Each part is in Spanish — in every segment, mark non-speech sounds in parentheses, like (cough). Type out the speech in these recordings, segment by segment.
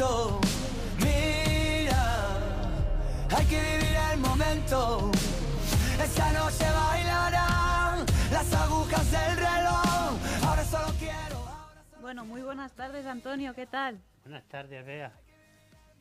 momento. Mira, hay que vivir el momento. Esta noche bailarán las agujas del reloj. Ahora solo quiero. ahora solo- Bueno, muy buenas tardes, Antonio, ¿qué tal? Buenas tardes, Bea.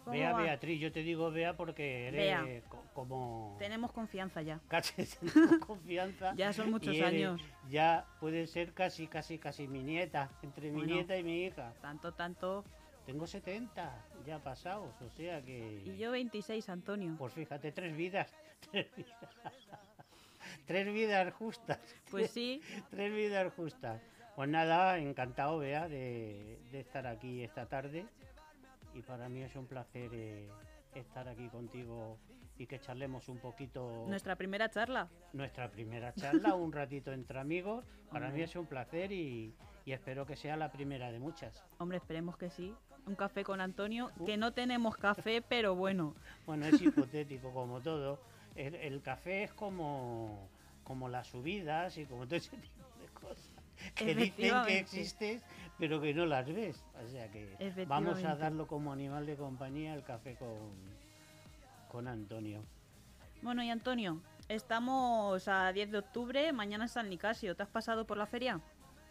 ¿Cómo Bea va? Beatriz, yo te digo Bea porque eres Bea. co- como... Tenemos confianza ya. (laughs) Casi tenemos (laughs) confianza. Ya son muchos eres- años. Ya puede ser casi, casi, casi mi nieta, entre mi Bueno. nieta y mi hija. Tanto, tanto. Tengo 70 ya pasados, o sea que... Y yo 26, Antonio. Pues fíjate, tres vidas. Tres vidas, Tres vidas justas. Pues sí, Tres vidas justas. Pues nada, encantado, Bea, de, de estar aquí esta tarde. Y para mí es un placer eh, estar aquí contigo y que charlemos un poquito nuestra primera charla. nuestra primera charla, un (laughs) ratito entre amigos. Para mí es un placer y, y espero que sea la primera de muchas. Hombre, esperemos que sí. Un café con Antonio, que no tenemos café, pero bueno. Bueno, es hipotético como todo. El, el café es como, como las subidas y como todo ese tipo de cosas. Que dicen que existes, pero que no las ves. O sea que vamos a darlo como animal de compañía el café con, con Antonio. Bueno, y Antonio, estamos a 10 de octubre, mañana es San Nicasio. ¿Te has pasado por la feria?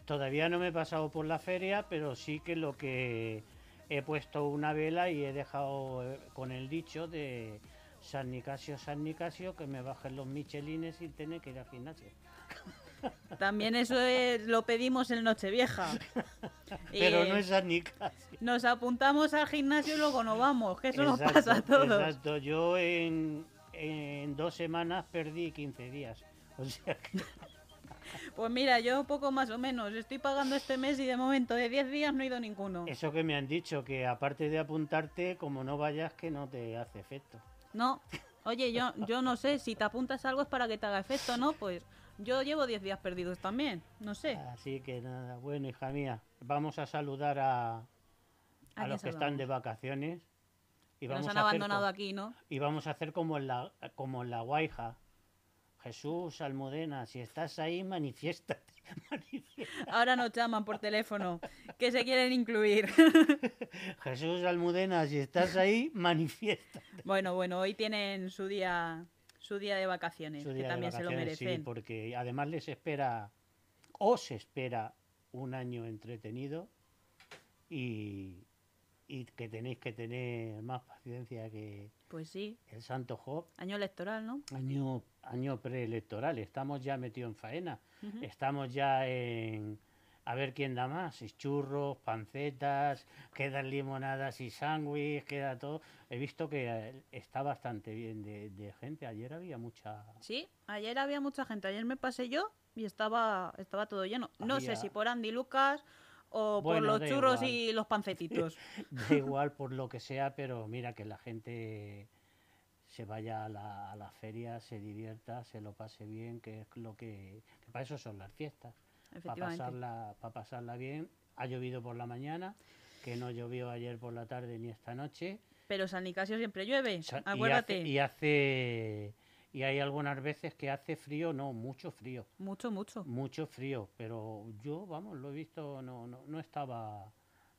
Todavía no me he pasado por la feria, pero sí que lo que he puesto una vela y he dejado eh, con el dicho de San Nicasio, San Nicasio, que me bajen los michelines sin tener que ir al gimnasio. (laughs) También eso es- lo pedimos en Nochevieja. (laughs) Pero Eh, no es San Nicasio. Nos apuntamos al gimnasio y luego no vamos, que eso nos Exacto, pasa a todos. Exacto, yo en, en dos semanas perdí 15 días. (laughs) O sea que (laughs) Pues mira, yo poco más o menos. Estoy pagando este mes y de momento de 10 días no he ido ninguno. eso que me han dicho, que aparte de apuntarte, como no vayas, que no te hace efecto. No. Oye, yo, yo no sé, si te apuntas algo es para que te haga efecto, ¿no? Pues yo llevo 10 días perdidos también, no sé. Así que nada, bueno, hija mía, vamos a saludar a, los que están de vacaciones. Y Que nos vamos, han a hacer abandonado aquí, ¿no? y vamos a hacer como en la, como en la Guaija. Jesús Almudena, si estás ahí, manifiéstate. (laughs) manifiéstate. Ahora nos llaman por teléfono, que se quieren incluir. (laughs) Jesús Almudena, si estás ahí, manifiesta. bueno, bueno, hoy tienen su día su día de vacaciones, que de también se lo vacaciones, sí, merecen. porque además les espera, os espera un año entretenido y, y que tenéis que tener más paciencia que Pues sí, el Santo Job. año electoral, ¿no? Año, año preelectoral, estamos ya metidos en faena, estamos ya en a ver quién da más, y churros, pancetas, quedan limonadas y sándwich, queda todo. He visto que eh, está bastante bien de, de gente, ayer había mucha... Sí, ayer había mucha gente. Ayer me pasé yo y estaba, estaba todo lleno. No sé si por Andy Lucas o por los churros igual. y los (laughs) pancetitos. Da igual por lo que sea, pero mira que la gente se vaya a la, a la feria, se divierta, se lo pase bien, que es lo que, que para eso son las fiestas, para pasarla, para pasarla bien. Ha llovido por la mañana, que no llovió ayer por la tarde ni esta noche. Pero San Nicasio siempre llueve, Sa- y acuérdate. hace- Y hace, y hay algunas veces que hace frío, no, mucho frío. Mucho, mucho. mucho frío, pero yo, vamos, lo he visto, no, no, no estaba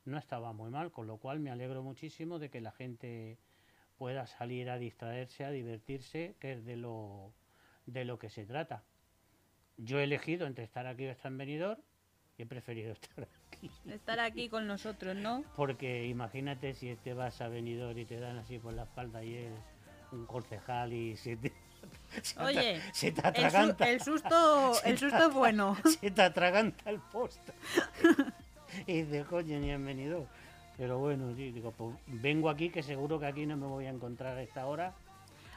no estaba muy mal, con lo cual me alegro muchísimo de que la gente pueda salir a distraerse, a divertirse, que es de lo de lo que se trata. Yo he elegido entre estar aquí o estar en Benidorm y he preferido (laughs) estar aquí. Estar aquí con nosotros, ¿no? Porque imagínate si te vas a Benidorm y te dan así por la espalda y es un concejal y se te, (laughs) se Oye, se te El, su- atraganta. el susto, (laughs) el susto es bueno. se te atraganta el posto. y dices, coño, ni han venido. Pero bueno, sí, digo, pues vengo aquí que seguro que aquí no me voy a encontrar a esta hora.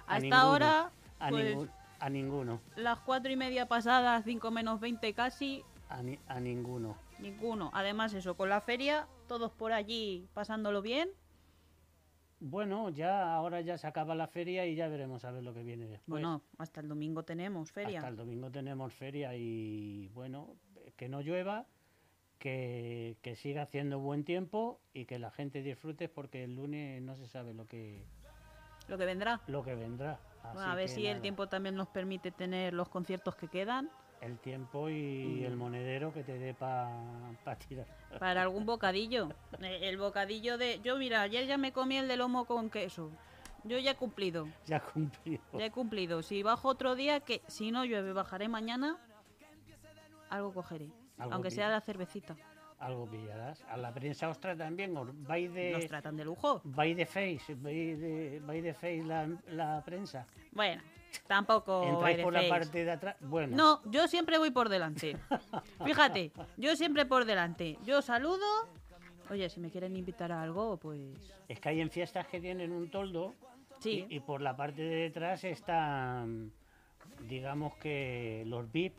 A esta ninguno, hora, A, pues- a ninguno. las cuatro y media pasadas, cinco menos 20 casi, A, ni- a ninguno. ninguno. Además, eso, con la feria, todos por allí pasándolo bien. Bueno, ya ahora ya se acaba la feria y ya veremos a ver lo que viene después. Bueno, hasta el domingo tenemos feria. Hasta el domingo tenemos feria y bueno, que no llueva, que, que siga haciendo buen tiempo y que la gente disfrute porque el lunes no se sabe lo que, Lo que vendrá. lo que vendrá. Bueno, a ver si el tiempo también nos permite tener los conciertos que quedan. El tiempo y el monedero que te dé para tirar. Para (laughs) algún bocadillo. Eh, El bocadillo de... Yo, mira, ayer ya me comí el de lomo con queso. Yo ya he cumplido. Ya cumplido. Ya he cumplido. Si bajo otro día, que si no llueve, bajaré mañana, algo cogeré. Aunque sea la cervecita. Algo pillarás. A la prensa ostra también. ¿o ¿Vais Nos tratan de lujo. vais de face? ¿Vais de, vais de face la, la prensa? Bueno, tampoco... ¿Entráis por la parte de atrás? Bueno. No, yo siempre voy por delante. (laughs) Fíjate, yo siempre por delante. Yo saludo. Oye, si me quieren invitar a algo, pues Es que hay en fiestas que tienen un toldo sí. y, y por la parte de detrás están, digamos que los VIP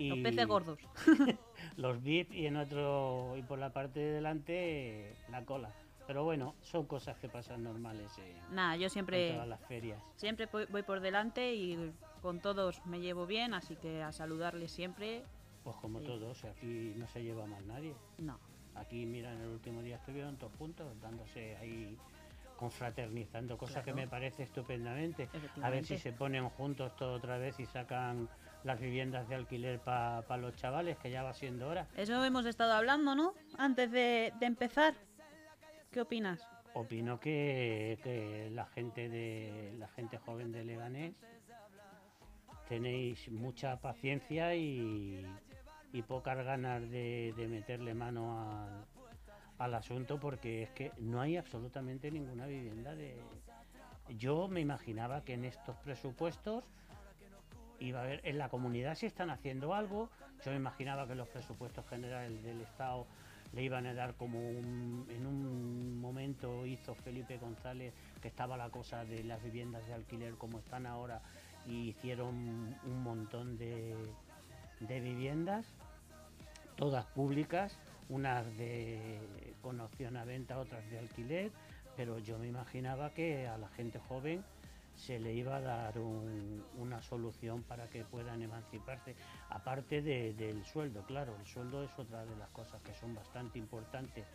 y Los peces gordos. (laughs) los VIP y en otro y por la parte de delante la cola. Pero bueno, son cosas que pasan normales en, Nada, yo en siempre todas las ferias. siempre voy por delante y con todos me llevo bien, así que a saludarles siempre, Pues como Sí. todos, aquí no se lleva mal nadie. no. Aquí, mira, en el último día estuvieron todos juntos, dándose ahí, confraternizando, cosa que me parece estupendamente. A ver si se ponen juntos todo otra vez y sacan las viviendas de alquiler para los chavales, que ya va siendo hora. Eso hemos estado hablando, ¿no? Antes de, de empezar. ¿Qué opinas? Opino que, que la gente de la gente joven de Leganés tenéis mucha paciencia y, y pocas ganas de, de meterle mano al, al asunto porque es que no hay absolutamente ninguna vivienda de yo me imaginaba que en estos presupuestos iba a haber en la comunidad si están haciendo algo yo me imaginaba que los presupuestos generales del estado le iban a dar como un- en un momento hizo Felipe González que estaba la cosa de las viviendas de alquiler como están ahora y hicieron un montón de, de viviendas todas públicas unas de con opción a venta otras de alquiler pero yo me imaginaba que a la gente joven se le iba a dar un- una solución para que puedan emanciparse, aparte de- del sueldo, claro, el sueldo es otra de las cosas que son bastante importantes.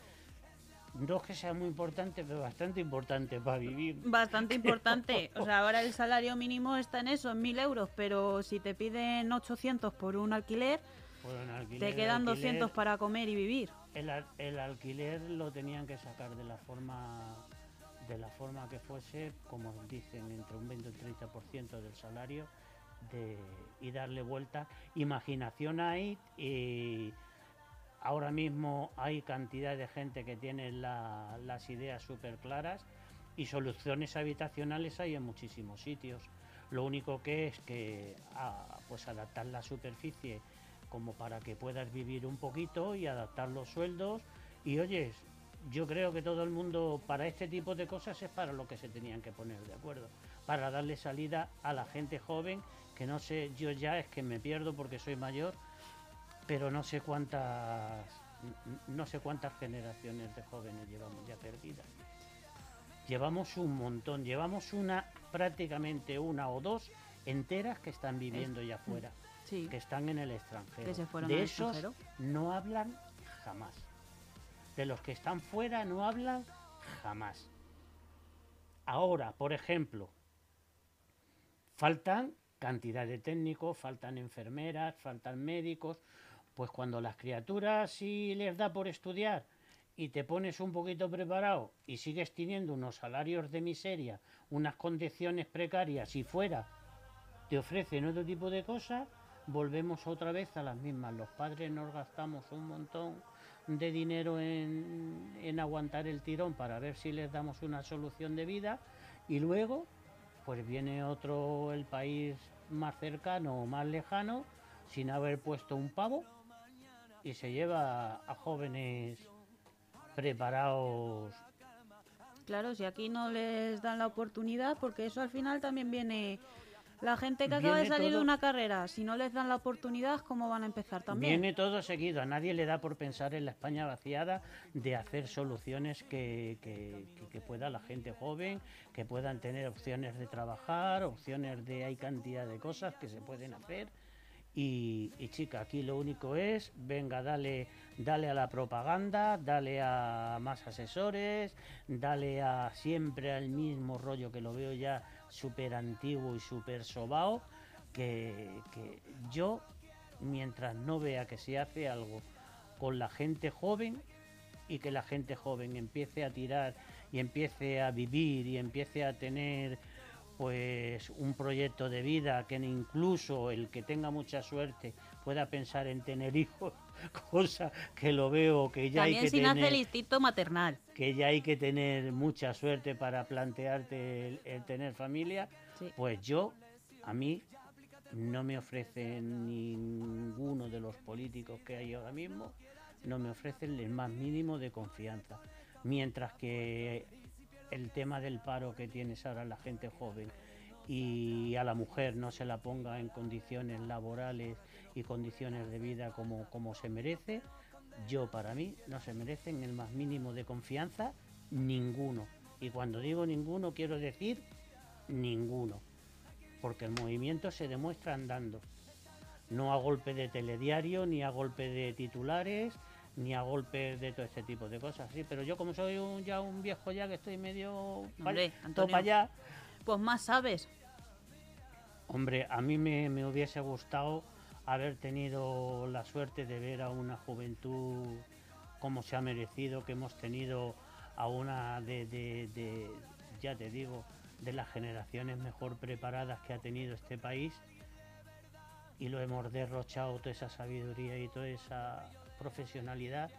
No es que sea muy importante, pero bastante importante para vivir. Bastante (laughs) importante. O sea, ahora el salario mínimo está en eso, en 1.000 euros, pero si te piden 800 por un alquiler, Por un alquiler, te quedan alquiler- 200 para comer y vivir. El, el alquiler lo tenían que sacar de la forma de la forma que fuese, como dicen, entre un 20 y un 30% del salario y darle vuelta. Imaginación hay y ahora mismo hay cantidad de gente que tiene la- las ideas súper claras y soluciones habitacionales hay en muchísimos sitios. Lo único que es que pues adaptar la superficie como para que puedas vivir un poquito y adaptar los sueldos. Y oyes, yo creo que todo el mundo para este tipo de cosas es para lo que se tenían que poner de acuerdo, para darle salida a la gente joven, que no sé, yo ya es que me pierdo porque soy mayor, pero no sé cuántas no sé cuántas generaciones de jóvenes llevamos ya perdidas. Llevamos un montón, llevamos una prácticamente una o dos enteras que están viviendo ya afuera Sí. que están en el extranjero. Que se fueron de esos extranjero. no hablan jamás. De los que están fuera no hablan jamás. Ahora, por ejemplo, faltan cantidad de técnicos, faltan enfermeras, faltan médicos. Pues cuando las criaturas si les da por estudiar y te pones un poquito preparado y sigues teniendo unos salarios de miseria, unas condiciones precarias y fuera te ofrecen otro tipo de cosas, volvemos otra vez a las mismas. Los padres nos gastamos un montón de dinero en, en aguantar el tirón para ver si les damos una solución de vida. Y luego pues viene otro, el país más cercano o más lejano, sin haber puesto un pavo y se lleva a jóvenes preparados. Claro, si aquí no les dan la oportunidad, porque eso al final también viene La gente que acaba de salir de una carrera, si no les dan la oportunidad, ¿cómo van a empezar también? Viene todo seguido, a nadie le da por pensar en la España vaciada de hacer soluciones que, que- que- que pueda la gente joven, que puedan tener opciones de trabajar, opciones de hay cantidad de cosas que se pueden hacer. Y, y, chica, aquí lo único es, venga, dale, dale a la propaganda, dale a más asesores, dale a siempre al mismo rollo que lo veo ya súper antiguo y súper sobao, que, que yo, mientras no vea que se hace algo con la gente joven y que la gente joven empiece a tirar y empiece a vivir y empiece a tener pues un proyecto de vida que incluso el que tenga mucha suerte pueda pensar en tener hijos, (laughs) cosa que lo veo que ya También hay que si nace tener el instinto maternal. que ya hay que tener mucha suerte para plantearte el, el tener familia, Sí. pues yo, a mí, no me ofrecen ninguno de los políticos que hay ahora mismo, no me ofrecen el más mínimo de confianza. Mientras que el tema del paro que tienes ahora la gente joven y a la mujer no se la ponga en condiciones laborales y condiciones de vida como, como se merece, yo para mí no se merecen el más mínimo de confianza ninguno. Y cuando digo ninguno quiero decir ninguno. Porque el movimiento se demuestra andando. No a golpe de telediario, ni a golpe de titulares, ni a golpe de todo este tipo de cosas. Sí, pero yo como soy un- ya un viejo ya que estoy medio Hombre, todo Antonio. allá, Pues más sabes. Hombre, a mí me, me hubiese gustado haber tenido la suerte de ver a una juventud como se ha merecido, que hemos tenido a una de, de- de- ya te digo, de las generaciones mejor preparadas que ha tenido este país y lo hemos derrochado toda esa sabiduría y toda esa profesionalidad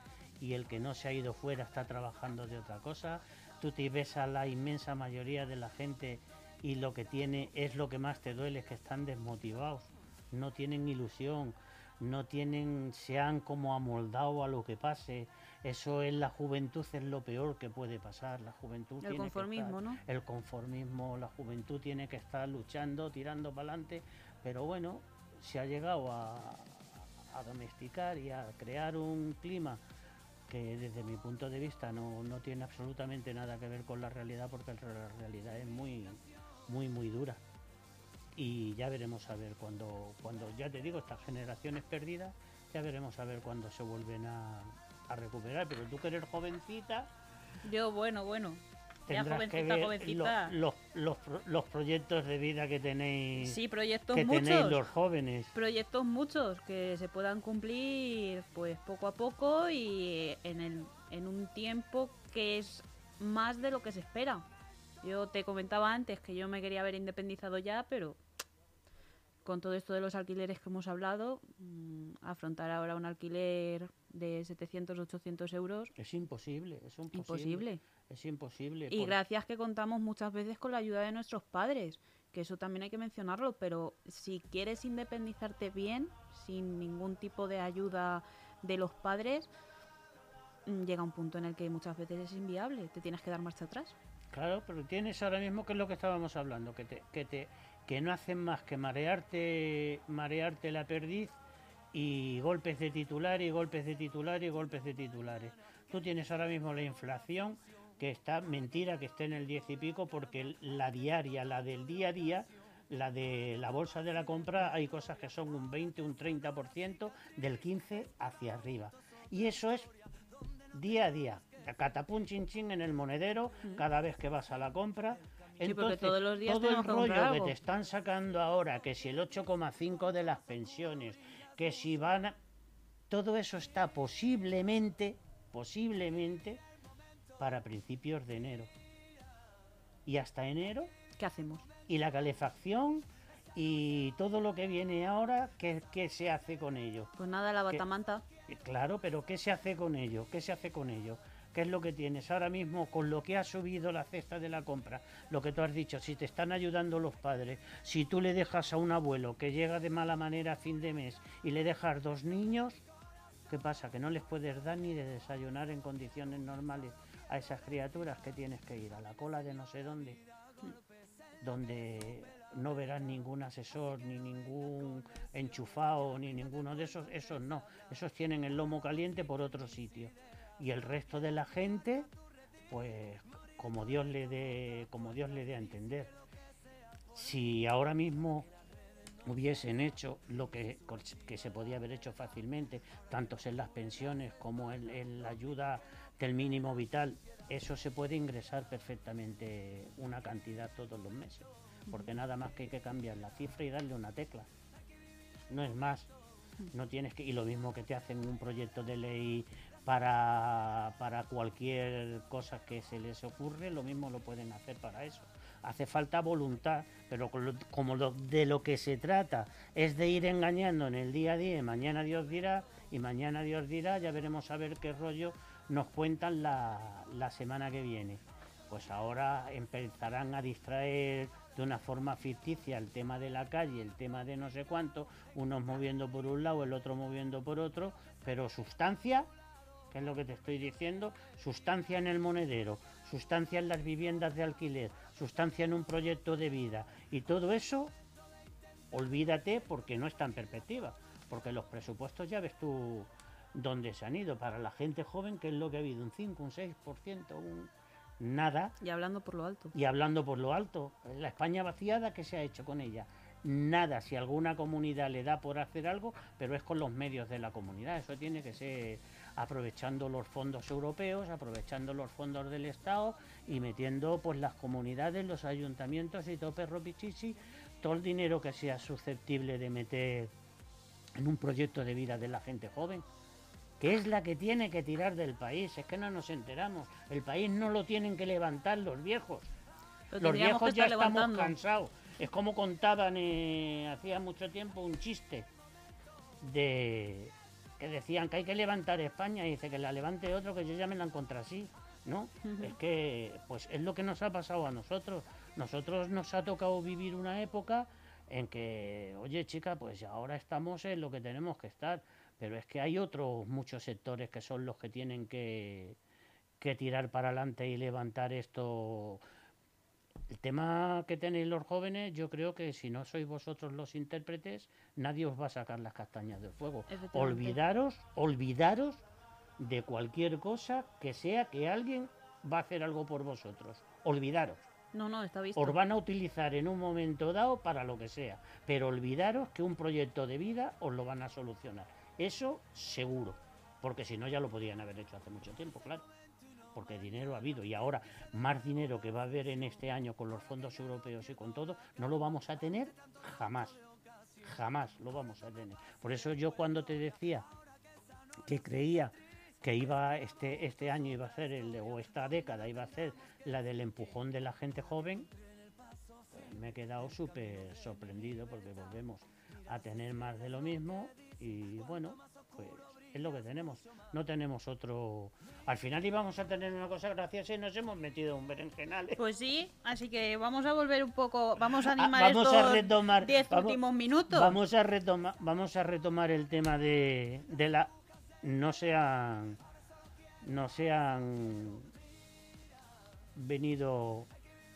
y el que no se ha ido fuera está trabajando de otra cosa. Tú te ves a la inmensa mayoría de la gente y lo que tiene es lo que más te duele, es que están desmotivados, no tienen ilusión, no tienen, se han como amoldado a lo que pase. Eso es la juventud, es lo peor que puede pasar. La juventud El tiene que conformismo, estar- ¿no? El conformismo, la juventud tiene que estar luchando, tirando para adelante, pero bueno, se ha llegado a, a domesticar y a crear un clima que desde mi punto de vista no, no tiene absolutamente nada que ver con la realidad porque la realidad es muy muy muy dura y ya veremos a ver cuando cuando ya te digo estas generaciones perdidas ya veremos a ver cuándo se vuelven a, a recuperar pero tú que eres jovencita Yo, bueno, bueno. Ya tendrás que jovencita, ver jovencita. lo- los, los, pro- los proyectos de vida que tenéis Sí, proyectos que tenéis muchos. los jóvenes Proyectos muchos que se puedan cumplir pues poco a poco y en, el, en un tiempo que es más de lo que se espera. Yo te comentaba antes que yo me quería haber independizado ya, pero con todo esto de los alquileres que hemos hablado, mm, afrontar ahora un alquiler de 700, 800 euros, es imposible es imposible imposible. es imposible Y por- gracias que contamos muchas veces con la ayuda de nuestros padres, que eso también hay que mencionarlo, pero si quieres independizarte bien, sin ningún tipo de ayuda de los padres, llega un punto en el que muchas veces es inviable, te tienes que dar marcha atrás. Claro, pero tienes ahora mismo que es lo que estábamos hablando, que te, que te, que no hacen más que marearte, marearte la perdiz y golpes de titular y golpes de titular y golpes de titulares. Tú tienes ahora mismo la inflación que está mentira que esté en el 10 y pico porque la diaria, la del día a día, la de la bolsa de la compra, hay cosas que son un 20, un 30%, del 15 hacia arriba. Y eso es día a día. Catapum chin chin en el monedero cada vez que vas a la compra. Sí, porque todos los días todo el rollo que te están sacando ahora, que si el 8,5 de las pensiones, que si van a... Todo eso está posiblemente, posiblemente, para principios de enero. Y hasta enero, ¿Qué hacemos? y la calefacción, y todo lo que viene ahora, ¿qué, qué se hace con ello? Pues nada, la batamanta. Claro, pero ¿qué se hace con ello? ¿Qué se hace con ello? ¿Qué es lo que tienes ahora mismo con lo que ha subido la cesta de la compra? Lo que tú has dicho, si te están ayudando los padres, si tú le dejas a un abuelo que llega de mala manera a fin de mes y le dejas dos niños, ¿qué pasa? Que no les puedes dar ni de desayunar en condiciones normales a esas criaturas que tienes que ir a la cola de no sé dónde, donde no verás ningún asesor, ni ningún enchufado, ni ninguno de esos, esos no, esos tienen el lomo caliente por otro sitio. Y el resto de la gente, pues como Dios le dé, como Dios le dé a entender. Si ahora mismo hubiesen hecho lo que, que se podía haber hecho fácilmente, tanto en las pensiones como en, la ayuda del mínimo vital, eso se puede ingresar perfectamente una cantidad todos los meses, porque nada más que hay que cambiar la cifra y darle una tecla. No es más. No tienes que, y lo mismo que te hacen un proyecto de ley para, para cualquier cosa que se les ocurre, lo mismo lo pueden hacer para eso hace falta voluntad, pero como de lo que se trata es de ir engañando en el día a día, mañana Dios dirá, y mañana Dios dirá, ya veremos a ver qué rollo nos cuentan la, la semana que viene. Pues ahora empezarán a distraer de una forma ficticia el tema de la calle, el tema de no sé cuánto, unos moviendo por un lado, el otro moviendo por otro, pero sustancia, que es lo que te estoy diciendo, sustancia en el monedero, sustancia en las viviendas de alquiler, sustancia en un proyecto de vida. Y todo eso, olvídate porque no está en perspectiva, porque los presupuestos ya ves tú dónde se han ido. Para la gente joven, que es lo que ha habido? Un 5, un 6%, un nada. Y hablando por lo alto. Y hablando por lo alto. La España vaciada, ¿qué se ha hecho con ella? Nada, si alguna comunidad le da por hacer algo, pero es con los medios de la comunidad. Eso tiene que ser aprovechando los fondos europeos, aprovechando los fondos del Estado y metiendo pues las comunidades, los ayuntamientos y todo perro pichichi, todo el dinero que sea susceptible de meter en un proyecto de vida de la gente joven, que es la que tiene que tirar del país, es que no nos enteramos, el país no lo tienen que levantar los viejos, los viejos ya estamos cansados, es como contaban eh, hacía mucho tiempo un chiste de que decían que hay que levantar España y dice que la levante otro que ya me la contra sí, ¿no? Es que pues es lo que nos ha pasado a nosotros. Nosotros nos ha tocado vivir una época en que, oye chica, pues ahora estamos en lo que tenemos que estar, pero es que hay otros muchos sectores que son los que tienen que, que tirar para adelante y levantar esto el tema que tenéis los jóvenes, yo creo que si no sois vosotros los intérpretes, nadie os va a sacar las castañas del fuego. Olvidaros, olvidaros de cualquier cosa que sea que alguien va a hacer algo por vosotros. Olvidaros. No, no, está visto. Os van a utilizar en un momento dado para lo que sea, pero olvidaros que un proyecto de vida os lo van a solucionar. Eso seguro, porque si no ya lo podían haber hecho hace mucho tiempo, claro porque dinero ha habido y ahora más dinero que va a haber en este año con los fondos europeos y con todo, no lo vamos a tener jamás. Jamás lo vamos a tener. Por eso yo cuando te decía que creía que iba este este año iba a ser el o esta década iba a ser la del empujón de la gente joven, me he quedado súper sorprendido porque volvemos a tener más de lo mismo y bueno, pues es lo que tenemos. No tenemos otro. Al final íbamos a tener una cosa graciosa y nos hemos metido un berenjenal. Pues sí, así que vamos a volver un poco, vamos a ah, animar vamos estos a retomar, 10 últimos minutos. Vamos a retomar, vamos a retomar el tema de, de la no sean no sean venido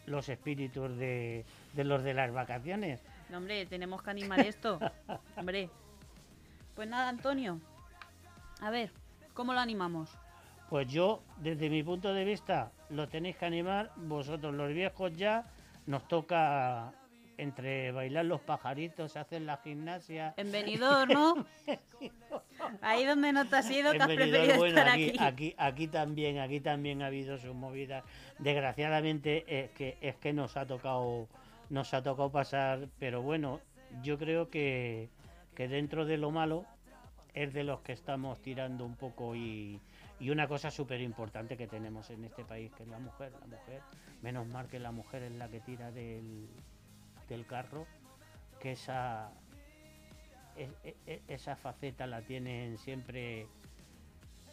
los espíritus de, de los de las vacaciones. No, hombre, tenemos que animar esto. (laughs) hombre. Pues nada, Antonio, a ver, ¿cómo lo animamos? Pues yo, desde mi punto de vista, lo tenéis que animar. Vosotros, los viejos, ya nos toca entre bailar los pajaritos, hacer la gimnasia. En ¿no? (laughs) Ahí donde no te has ido, te has preferido estar aquí, aquí. aquí. también, aquí también ha habido sus movidas. Desgraciadamente es que es que nos ha tocado, nos ha tocado pasar, pero bueno, yo creo que, que dentro de lo malo es de los que estamos tirando un poco y, una cosa súper importante que tenemos en este país, que es la mujer. La mujer, menos mal que la mujer es la que tira del, del carro, que esa, e, e, e, esa faceta la tienen siempre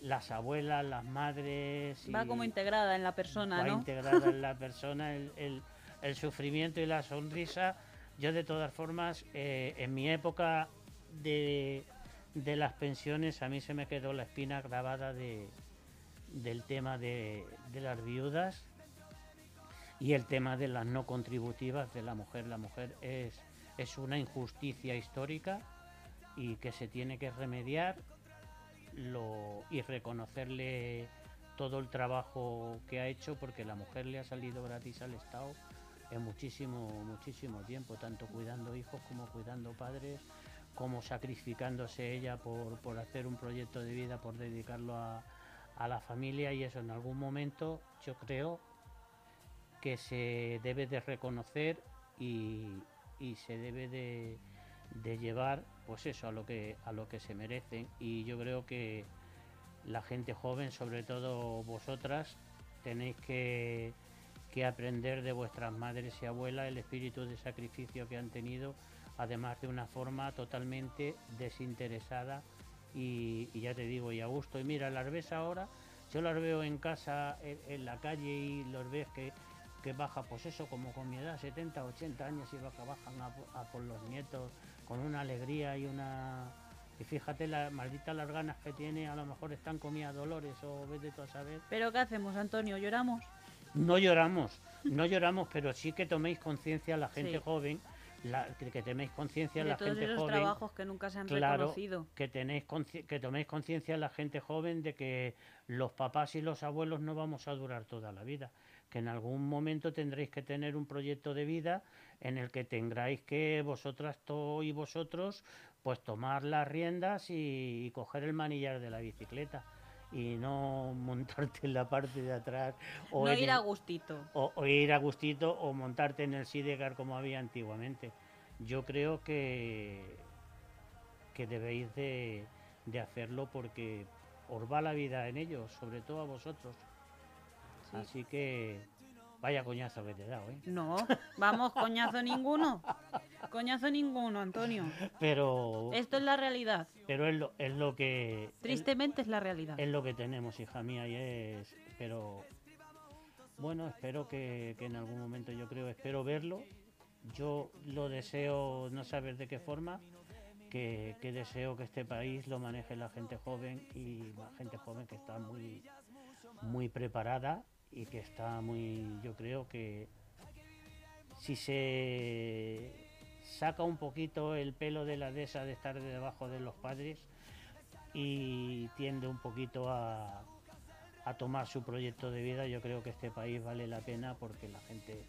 las abuelas, las madres. Va como integrada en la persona, va integrada en la (laughs) persona, el, el, sufrimiento y la sonrisa. Yo de todas formas, eh, en mi época de de las pensiones a mí se me quedó la espina grabada de, del tema de, las viudas y el tema de las no contributivas de la mujer. La mujer es, es una injusticia histórica y que se tiene que remediar lo, y reconocerle todo el trabajo que ha hecho porque la mujer le ha salido gratis al Estado en muchísimo, muchísimo tiempo, tanto cuidando hijos como cuidando padres, como sacrificándose ella por, por hacer un proyecto de vida, por dedicarlo a, a la familia y eso en algún momento yo creo que se debe de reconocer y, y se debe de, de, llevar pues eso a lo que a lo que se merecen. Y yo creo que la gente joven sobre todo vosotras tenéis que, que aprender de vuestras madres y abuelas el espíritu de sacrificio que han tenido además de una forma totalmente desinteresada y, y, ya te digo y a gusto y mira las ves ahora yo las veo en casa en, en la calle y los ves que que baja, pues eso, como con mi edad, 70, 80 años, y baja, bajan a, a, por los nietos con una alegría y una... Y fíjate la maldita las ganas que tiene, a lo mejor están comía Dolores o vete tú a saber. ¿Pero qué hacemos, Antonio? ¿Lloramos? No lloramos, no lloramos, pero sí que toméis conciencia la gente sí. joven, la, que, que tenéis conciencia la todos gente esos joven. trabajos que nunca se han claro, reconocido. Que, tenéis que toméis conciencia la gente joven de que los papás y los abuelos no vamos a durar toda la vida que en algún momento tendréis que tener un proyecto de vida en el que tendráis que vosotras y vosotros pues tomar las riendas y, y, coger el manillar de la bicicleta y no montarte en la parte de atrás o no ir el, a gustito. o, o, ir a gustito o montarte en el sidecar como había antiguamente. Yo creo que que debéis de, de hacerlo porque os va la vida en ello sobre todo a vosotros. Sí. Así que vaya coñazo que te he dado, ¿eh? No, vamos, coñazo ninguno. Coñazo ninguno, Antonio. Pero... Esto es la realidad. Pero es lo, es lo que... Tristemente es, es la realidad. Es lo que tenemos, hija mía, y es... Pero... Bueno, espero que, que en algún momento yo creo, espero verlo. Yo lo deseo, no saber de qué forma, que, que, deseo que este país lo maneje la gente joven y la gente joven que está muy, muy preparada y que está muy, yo creo que si se saca un poquito el pelo de la dehesa de estar debajo de los padres y tiende un poquito a, a, tomar su proyecto de vida, yo creo que este país vale la pena porque la gente,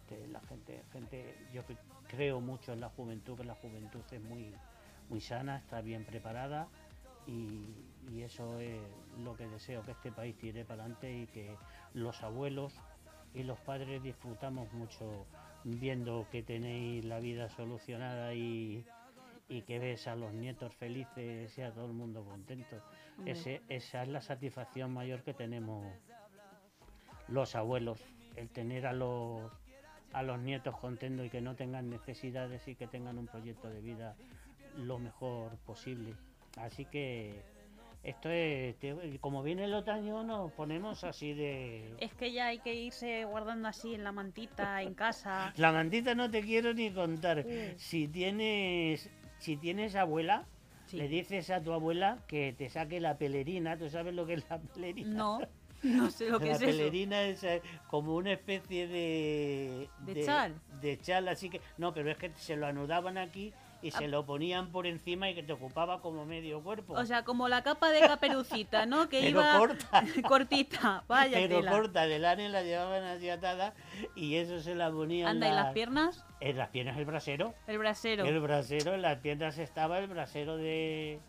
este, la gente, gente, yo creo mucho en la juventud, que la juventud es muy, muy sana, está bien preparada y, y eso es lo que deseo, que este país tire para adelante y que los abuelos y los padres disfrutamos mucho viendo que tenéis la vida solucionada y, y que ves a los nietos felices y a todo el mundo contento. Ese, esa es la satisfacción mayor que tenemos los abuelos, el tener a los a los nietos contentos y que no tengan necesidades y que tengan un proyecto de vida lo mejor posible. Así que esto es, como viene el otoño, nos ponemos así de... Es que ya hay que irse guardando así en la mantita, en casa. La mantita no te quiero ni contar. Si tienes, si tienes abuela, sí. le dices a tu abuela que te saque la pelerina. ¿Tú sabes lo que es la pelerina? No. (laughs) No sé lo que la es pelerina eso. es como una especie de, de, de chal. De chal, así que no, pero es que se lo anudaban aquí y se lo ponían por encima y que te ocupaba como medio cuerpo. O sea, como la capa de caperucita, ¿no? Que Pero iba corta. (laughs) cortita, vaya Pero tela. corta, de lana la llevaban así atada y eso se la ponían. Anda, la... ¿y las piernas? En las piernas el brasero. El brasero. El brasero, en las piernas estaba el brasero de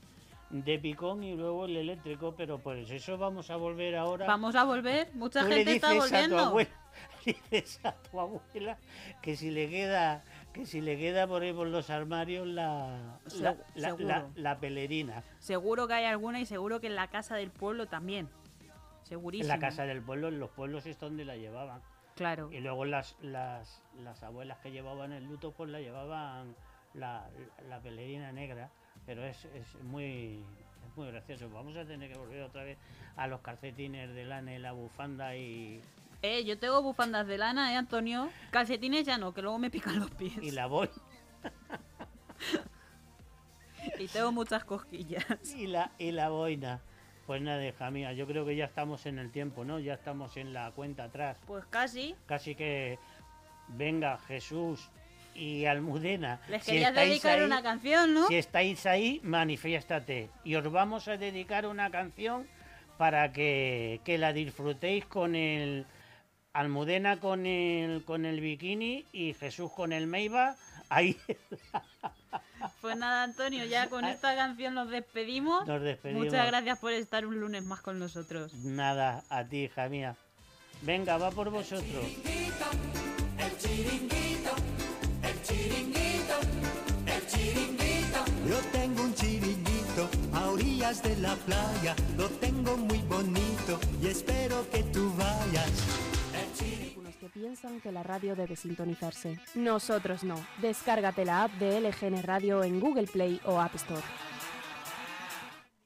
de picón y luego el eléctrico, pero pues eso vamos a volver ahora. Vamos a volver, mucha Tú gente le dices está volviendo. A tu abuela, (laughs) dices a tu abuela que si le queda que si le queda por ahí por los armarios la, Se- la, la, seguro. la- la pelerina. Seguro que hay alguna y seguro que en la casa del pueblo también. En Segurísimo. la casa del pueblo, en los pueblos es donde la llevaban. Claro. Y luego las, las, las abuelas que llevaban el luto, pues la llevaban la, la pelerina negra. Pero es, es muy es muy gracioso. Vamos a tener que volver otra vez a los calcetines de lana y la bufanda y, Eh, yo tengo bufandas de lana, ¿eh, Antonio? Calcetines ya no, que luego me pican los pies. y la voy (laughs) Y tengo muchas cosquillas. y la, y la boina. Pues nada, hija mía, yo creo que ya estamos en el tiempo, ¿no? Ya estamos en la cuenta atrás. Pues casi. Casi que venga Jesús y Almudena. Les querías dedicar una canción, ¿no? Si estáis ahí, manifiéstate. Y os vamos a dedicar una canción para que, que la disfrutéis con el Almudena con el con el bikini y Jesús con el Meiba. Ahí. (laughs) Pues nada, Antonio, ya con esta canción nos despedimos. Nos despedimos. Muchas gracias por estar un lunes más con nosotros. Nada, a ti, hija mía. Venga, va por vosotros. Yo de la playa, lo tengo muy bonito y espero que tú vayas. Algunos que piensan que la radio debe sintonizarse. Nosotros no. Descárgate la app de LGN Radio en Google Play o App Store.